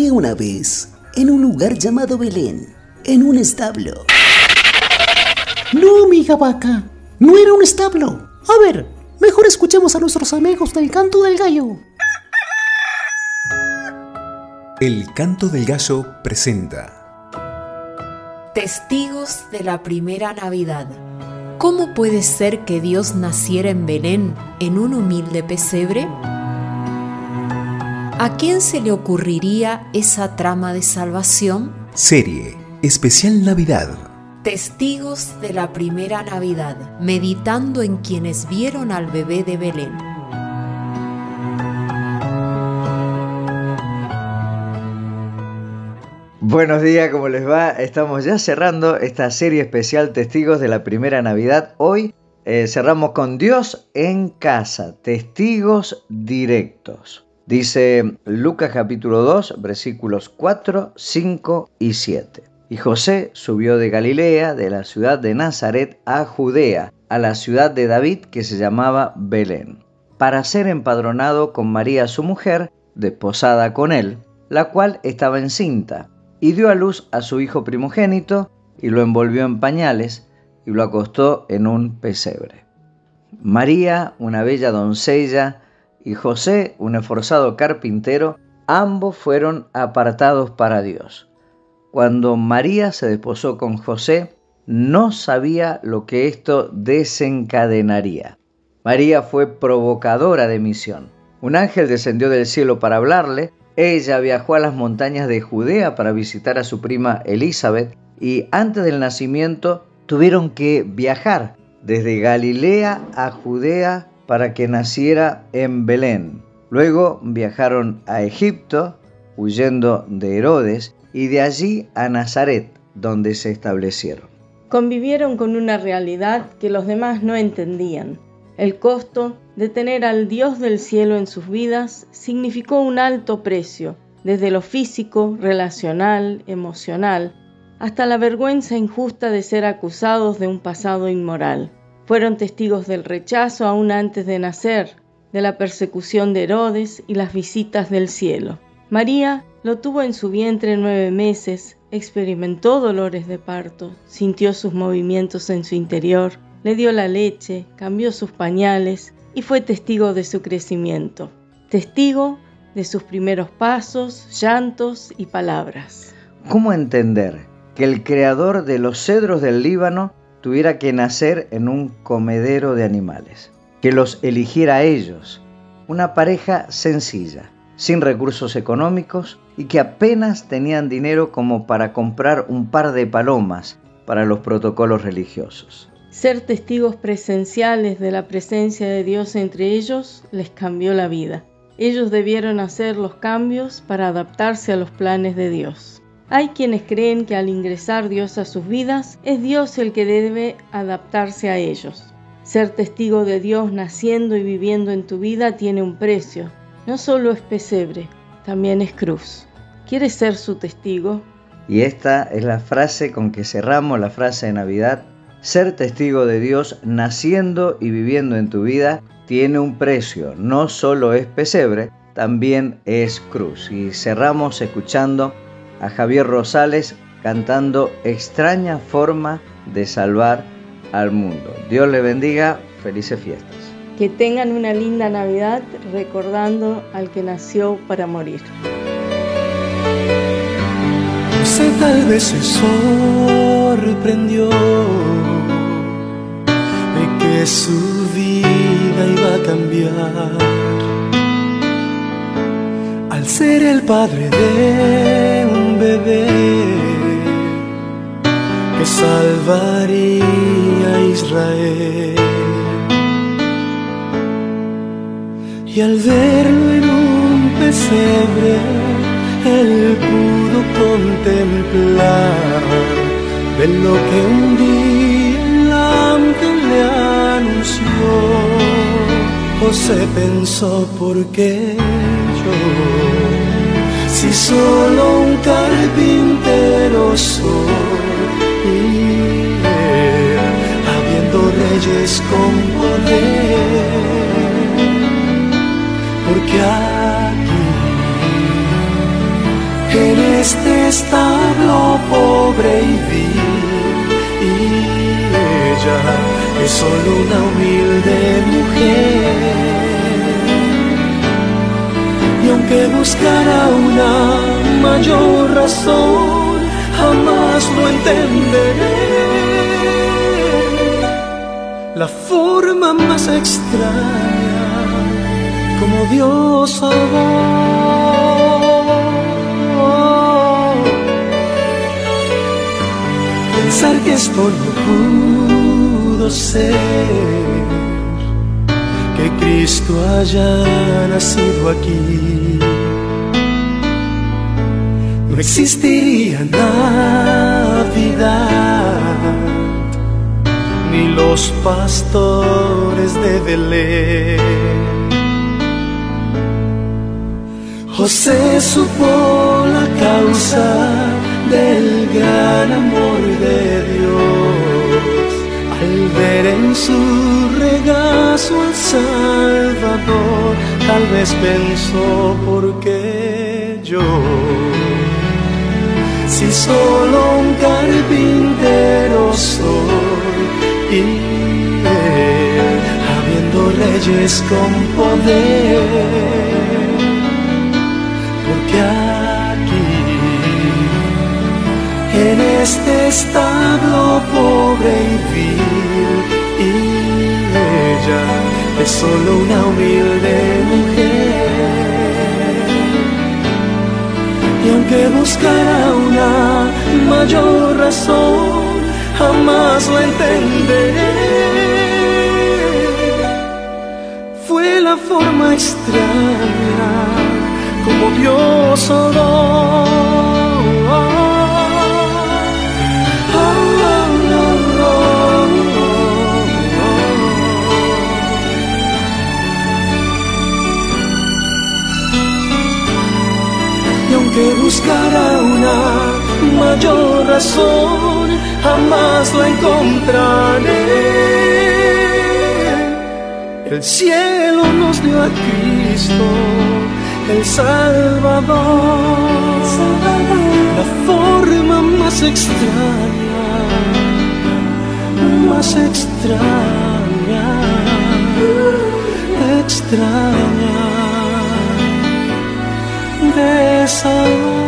Había una vez, en un lugar llamado Belén, en un establo. No, amiga vaca, no era un establo. A ver, mejor escuchemos a nuestros amigos del canto del gallo. El canto del gallo presenta Testigos de la primera Navidad. ¿Cómo puede ser que Dios naciera en Belén, en un humilde pesebre? ¿A quién se le ocurriría esa trama de salvación? Serie Especial Navidad. Testigos de la primera Navidad, meditando en quienes vieron al bebé de Belén. Buenos días, ¿cómo les va? Estamos ya cerrando esta serie especial Testigos de la Primera Navidad. Hoy eh, cerramos con Dios en casa, testigos directos. Dice Lucas capítulo 2, versículos 4, 5 y 7. Y José subió de Galilea, de la ciudad de Nazaret, a Judea, a la ciudad de David que se llamaba Belén, para ser empadronado con María su mujer, desposada con él, la cual estaba encinta y dio a luz a su hijo primogénito y lo envolvió en pañales y lo acostó en un pesebre. María, una bella doncella, y José, un esforzado carpintero, ambos fueron apartados para Dios. Cuando María se desposó con José, no sabía lo que esto desencadenaría. María fue provocadora de misión. Un ángel descendió del cielo para hablarle ella viajó a las montañas de Judea para visitar a su prima Elizabeth y antes del nacimiento tuvieron que viajar desde Galilea a Judea para que naciera en Belén. Luego viajaron a Egipto, huyendo de Herodes, y de allí a Nazaret, donde se establecieron. Convivieron con una realidad que los demás no entendían el costo de tener al Dios del cielo en sus vidas significó un alto precio, desde lo físico, relacional, emocional, hasta la vergüenza injusta de ser acusados de un pasado inmoral. Fueron testigos del rechazo aún antes de nacer, de la persecución de Herodes y las visitas del cielo. María lo tuvo en su vientre nueve meses, experimentó dolores de parto, sintió sus movimientos en su interior, le dio la leche, cambió sus pañales y fue testigo de su crecimiento, testigo de sus primeros pasos, llantos y palabras. ¿Cómo entender que el creador de los cedros del Líbano tuviera que nacer en un comedero de animales? Que los eligiera a ellos, una pareja sencilla, sin recursos económicos y que apenas tenían dinero como para comprar un par de palomas para los protocolos religiosos. Ser testigos presenciales de la presencia de Dios entre ellos les cambió la vida. Ellos debieron hacer los cambios para adaptarse a los planes de Dios. Hay quienes creen que al ingresar Dios a sus vidas, es Dios el que debe adaptarse a ellos. Ser testigo de Dios naciendo y viviendo en tu vida tiene un precio. No solo es pesebre, también es cruz. ¿Quieres ser su testigo? Y esta es la frase con que cerramos la frase de Navidad ser testigo de Dios naciendo y viviendo en tu vida tiene un precio, no solo es pesebre, también es cruz. Y cerramos escuchando a Javier Rosales cantando Extraña forma de salvar al mundo. Dios le bendiga, felices fiestas. Que tengan una linda Navidad recordando al que nació para morir. tal vez se sorprendió su vida iba a cambiar al ser el padre de que salvaría a Israel. Y al verlo en un pesebre, él pudo contemplar de lo que un día el ángel le José pensó por qué yo, si solo un carpintero soy, habiendo reyes con poder, porque aquí pobre y vil y ella es solo una humilde mujer. Y aunque buscara una mayor razón, jamás lo entenderé. La forma más extraña como Dios amó. Pensar que esto no pudo ser, que Cristo haya nacido aquí. No existiría Ni los pastores de Belén. José supo la causa del gran amor de Dios al ver en su regazo al Salvador. Tal vez pensó por qué yo, si solo un carpintero soy. Y él, habiendo reyes con poder porque aquí en este establo pobre y vil y ella es solo una humilde mujer buscara una mayor razón jamás la entenderé fue la forma extraña como Dios. Aunque buscara una mayor razón, jamás la encontraré. El cielo nos dio a Cristo el Salvador, la forma más extraña, más extraña, extraña song.